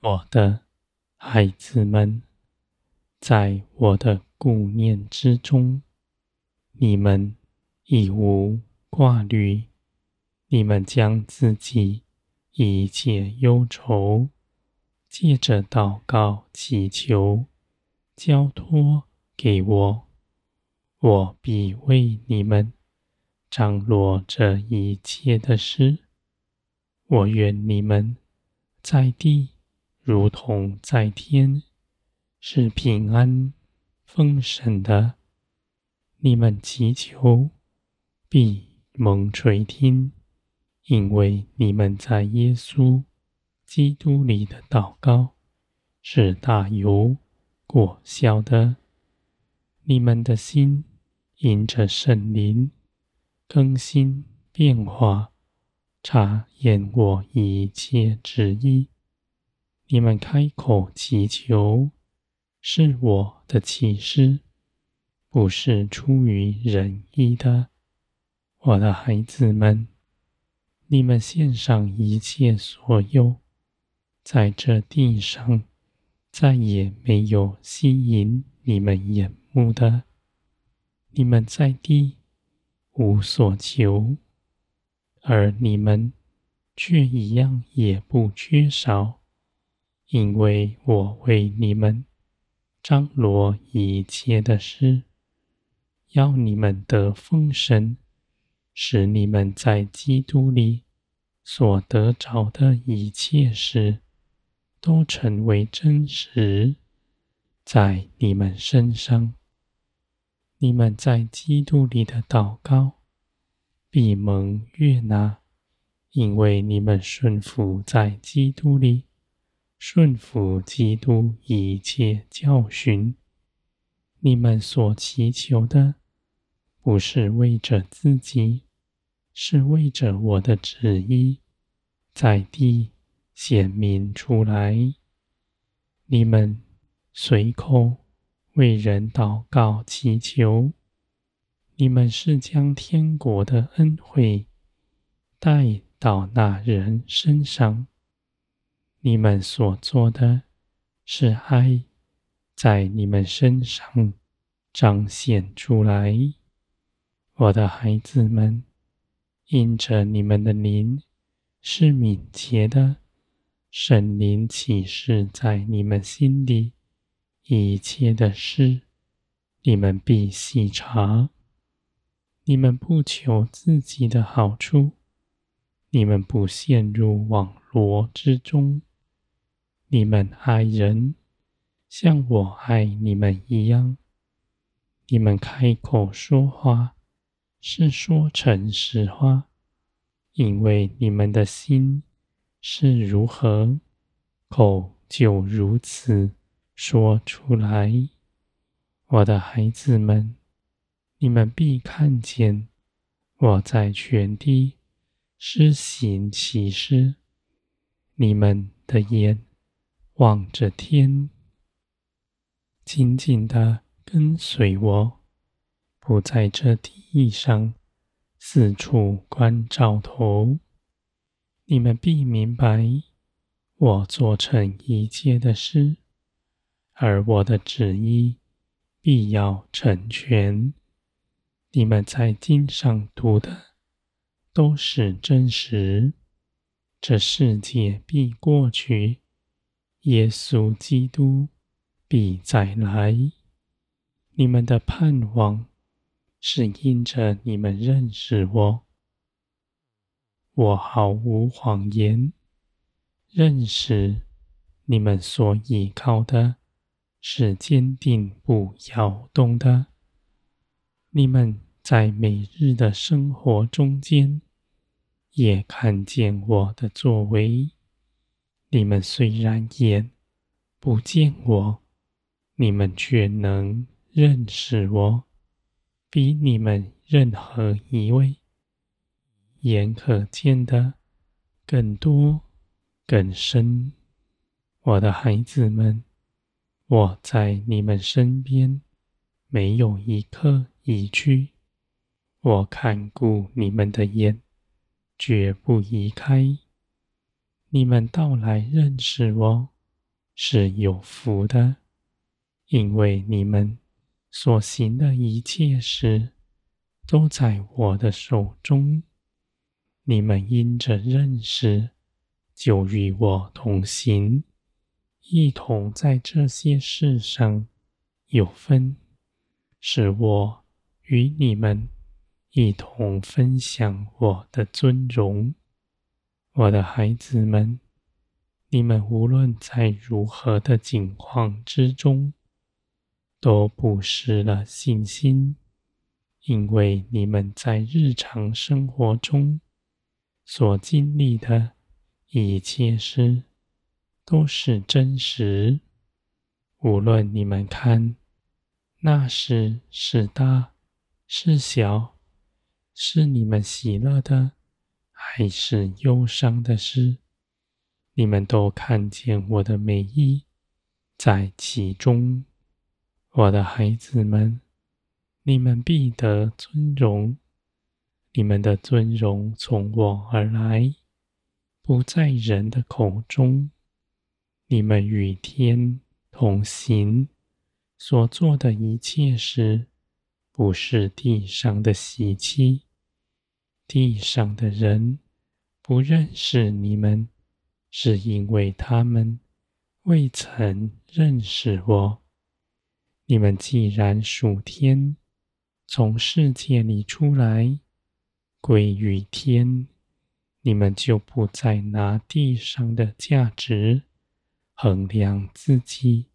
我的孩子们，在我的顾念之中，你们已无挂虑。你们将自己一切忧愁，借着祷告祈求，交托给我，我必为你们张罗这一切的事。我愿你们在地如同在天，是平安丰盛的。你们祈求，必蒙垂听。因为你们在耶稣基督里的祷告是大有果效的，你们的心因着圣灵更新变化，察验我一切旨意。你们开口祈求，是我的启示，不是出于仁义的，我的孩子们。你们献上一切所有，在这地上再也没有吸引你们眼目的。你们在地无所求，而你们却一样也不缺少，因为我为你们张罗一切的事，要你们得丰盛。使你们在基督里所得着的一切事，都成为真实，在你们身上。你们在基督里的祷告，必蒙悦纳，因为你们顺服在基督里，顺服基督一切教训。你们所祈求的，不是为着自己。是为着我的旨意，在地显明出来。你们随口为人祷告祈求，你们是将天国的恩惠带到那人身上。你们所做的是爱，在你们身上彰显出来，我的孩子们。因着你们的灵是敏捷的，神灵启示在你们心里一切的事，你们必细察。你们不求自己的好处，你们不陷入网罗之中。你们爱人，像我爱你们一样。你们开口说话。是说诚实话，因为你们的心是如何，口就如此说出来。我的孩子们，你们必看见我在全地施行奇事。你们的眼望着天，紧紧地跟随我。不在这地上四处观照头，你们必明白我做成一切的事，而我的旨意必要成全。你们在经上读的都是真实。这世界必过去，耶稣基督必再来。你们的盼望。是因着你们认识我，我毫无谎言。认识你们所依靠的是坚定不摇动的。你们在每日的生活中间也看见我的作为。你们虽然眼不见我，你们却能认识我。比你们任何一位眼可见的更多、更深，我的孩子们，我在你们身边，没有一刻移去。我看顾你们的眼，绝不移开。你们到来认识我，是有福的，因为你们所行的一切事都在我的手中。你们因着认识，就与我同行，一同在这些事上有分，使我与你们一同分享我的尊荣。我的孩子们，你们无论在如何的境况之中，都不失了信心，因为你们在日常生活中所经历的一切事都是真实。无论你们看那事是大是小，是你们喜乐的还是忧伤的诗。你们都看见我的美意在其中，我的孩子们，你们必得尊荣。你们的尊荣从我而来，不在人的口中。你们与天同行，所做的一切事，不是地上的习气。地上的人不认识你们。是因为他们未曾认识我。你们既然属天，从世界里出来，归于天，你们就不再拿地上的价值衡量自己，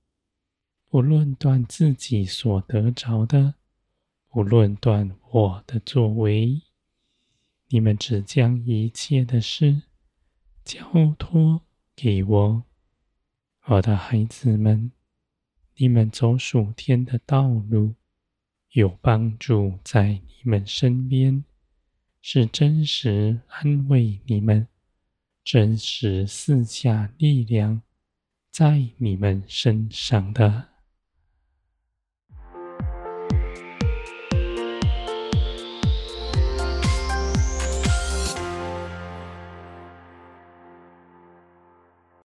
不论断自己所得着的，不论断我的作为，你们只将一切的事。交托给我，我的孩子们，你们走属天的道路，有帮助在你们身边，是真实安慰你们，真实赐下力量在你们身上的。